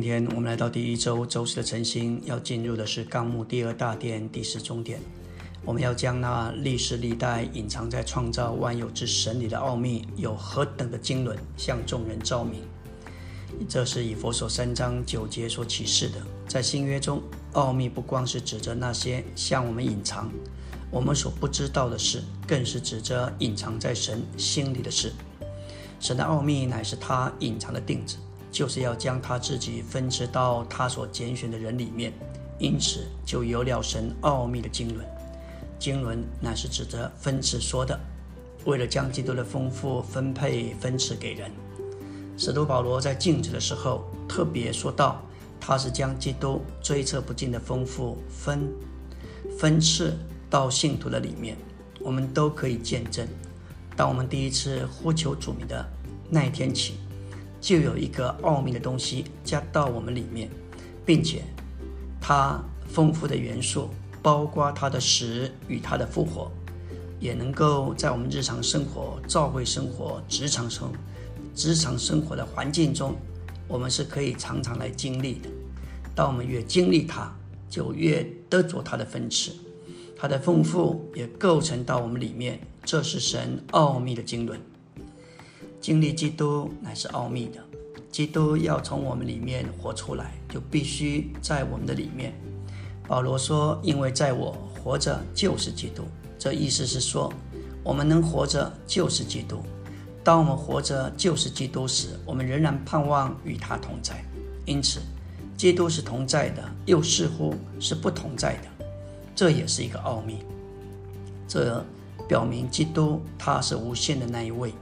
今天我们来到第一周周四的晨星，要进入的是纲目第二大殿第四中点。我们要将那历史历代隐藏在创造万有之神里的奥秘，有何等的经纶，向众人照明。这是以佛所三章九节所启示的。在新约中，奥秘不光是指着那些向我们隐藏、我们所不知道的事，更是指着隐藏在神心里的事。神的奥秘乃是他隐藏的定旨。就是要将他自己分支到他所拣选的人里面，因此就有了神奥秘的经纶。经纶乃是指着分赐说的，为了将基督的丰富分配分赐给人。使徒保罗在静止的时候特别说到，他是将基督追测不尽的丰富分分赐到信徒的里面。我们都可以见证，当我们第一次呼求主名的那一天起。就有一个奥秘的东西加到我们里面，并且它丰富的元素，包括它的死与它的复活，也能够在我们日常生活、教会生活、职场生、职场生活的环境中，我们是可以常常来经历的。当我们越经历它，就越得着它的分赐，它的丰富也构成到我们里面。这是神奥秘的经纶。经历基督乃是奥秘的，基督要从我们里面活出来，就必须在我们的里面。保罗说：“因为在我活着就是基督。”这意思是说，我们能活着就是基督。当我们活着就是基督时，我们仍然盼望与他同在。因此，基督是同在的，又似乎是不同在的，这也是一个奥秘。这表明基督他是无限的那一位。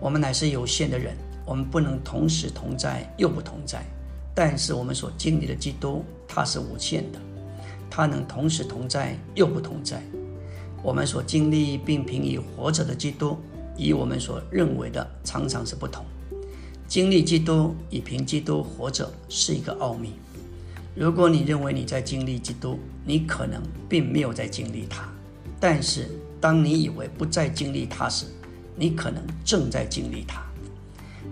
我们乃是有限的人，我们不能同时同在又不同在。但是我们所经历的基督，他是无限的，他能同时同在又不同在。我们所经历并凭以活着的基督，与我们所认为的常常是不同。经历基督与凭基督活着是一个奥秘。如果你认为你在经历基督，你可能并没有在经历他。但是当你以为不再经历他时，你可能正在经历它。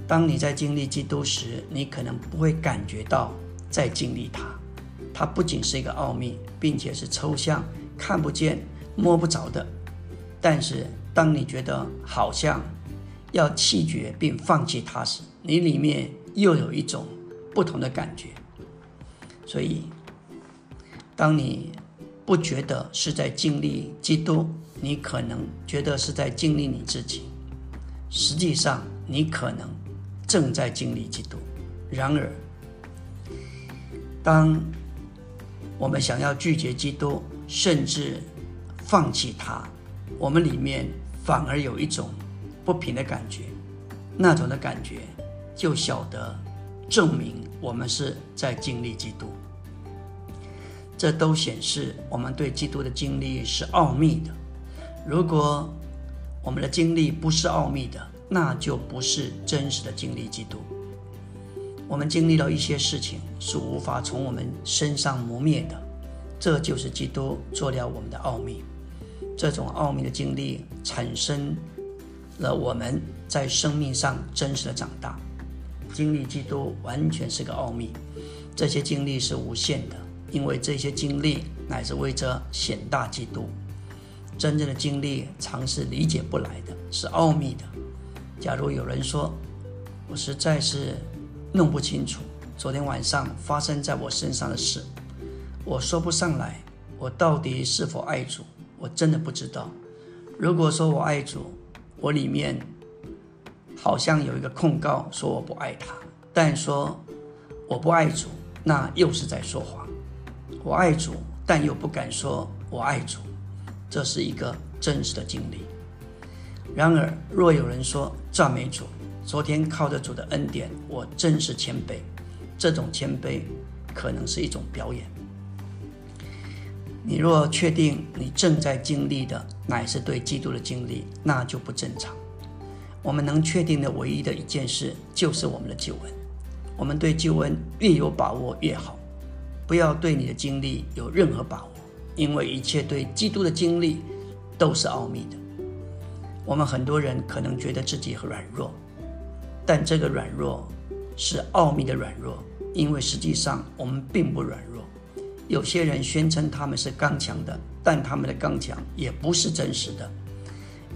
当你在经历基督时，你可能不会感觉到在经历它。它不仅是一个奥秘，并且是抽象、看不见、摸不着的。但是，当你觉得好像要弃绝并放弃它时，你里面又有一种不同的感觉。所以，当你不觉得是在经历基督，你可能觉得是在经历你自己。实际上，你可能正在经历基督。然而，当我们想要拒绝基督，甚至放弃他，我们里面反而有一种不平的感觉。那种的感觉，就晓得证明我们是在经历基督。这都显示我们对基督的经历是奥秘的。如果我们的经历不是奥秘的，那就不是真实的经历基督。我们经历了一些事情是无法从我们身上磨灭的，这就是基督做了我们的奥秘。这种奥秘的经历产生了我们在生命上真实的长大。经历基督完全是个奥秘，这些经历是无限的，因为这些经历乃是为着显大基督。真正的经历常是理解不来的，是奥秘的。假如有人说，我实在是弄不清楚昨天晚上发生在我身上的事，我说不上来，我到底是否爱主，我真的不知道。如果说我爱主，我里面好像有一个控告说我不爱他，但说我不爱主，那又是在说谎。我爱主，但又不敢说我爱主。这是一个真实的经历。然而，若有人说赞美主，昨天靠着主的恩典，我真是谦卑。这种谦卑可能是一种表演。你若确定你正在经历的乃是对基督的经历，那就不正常。我们能确定的唯一的一件事就是我们的救恩。我们对救恩越有把握越好。不要对你的经历有任何把握。因为一切对基督的经历都是奥秘的。我们很多人可能觉得自己很软弱，但这个软弱是奥秘的软弱，因为实际上我们并不软弱。有些人宣称他们是刚强的，但他们的刚强也不是真实的。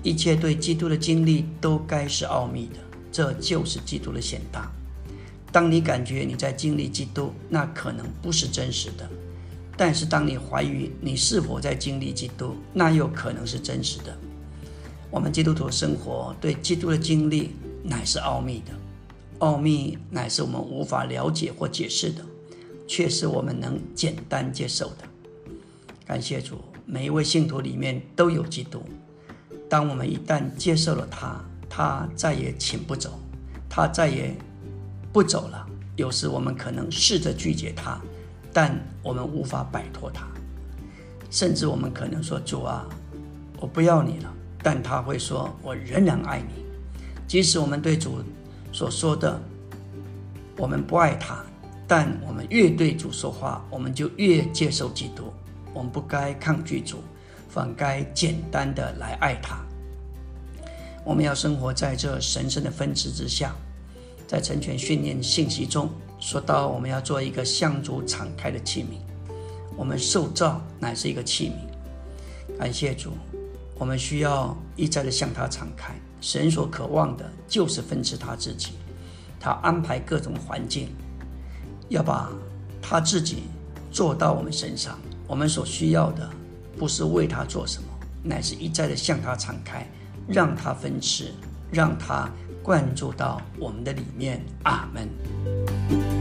一切对基督的经历都该是奥秘的，这就是基督的显大。当你感觉你在经历基督，那可能不是真实的；但是当你怀疑你是否在经历基督，那又可能是真实的。我们基督徒生活对基督的经历乃是奥秘的，奥秘乃是我们无法了解或解释的，却是我们能简单接受的。感谢主，每一位信徒里面都有基督。当我们一旦接受了他，他再也请不走，他再也不走了。有时我们可能试着拒绝他，但我们无法摆脱他，甚至我们可能说：“主啊，我不要你了。”但他会说：“我仍然爱你。”即使我们对主所说的我们不爱他，但我们越对主说话，我们就越接受基督。我们不该抗拒主，反该简单的来爱他。我们要生活在这神圣的分支之下，在成全训练信息中说到，我们要做一个向主敞开的器皿。我们受造乃是一个器皿。感谢主。我们需要一再的向他敞开。神所渴望的就是分赐他自己，他安排各种环境，要把他自己做到我们身上。我们所需要的不是为他做什么，乃是一再的向他敞开，让他分赐，让他灌注到我们的里面。阿门。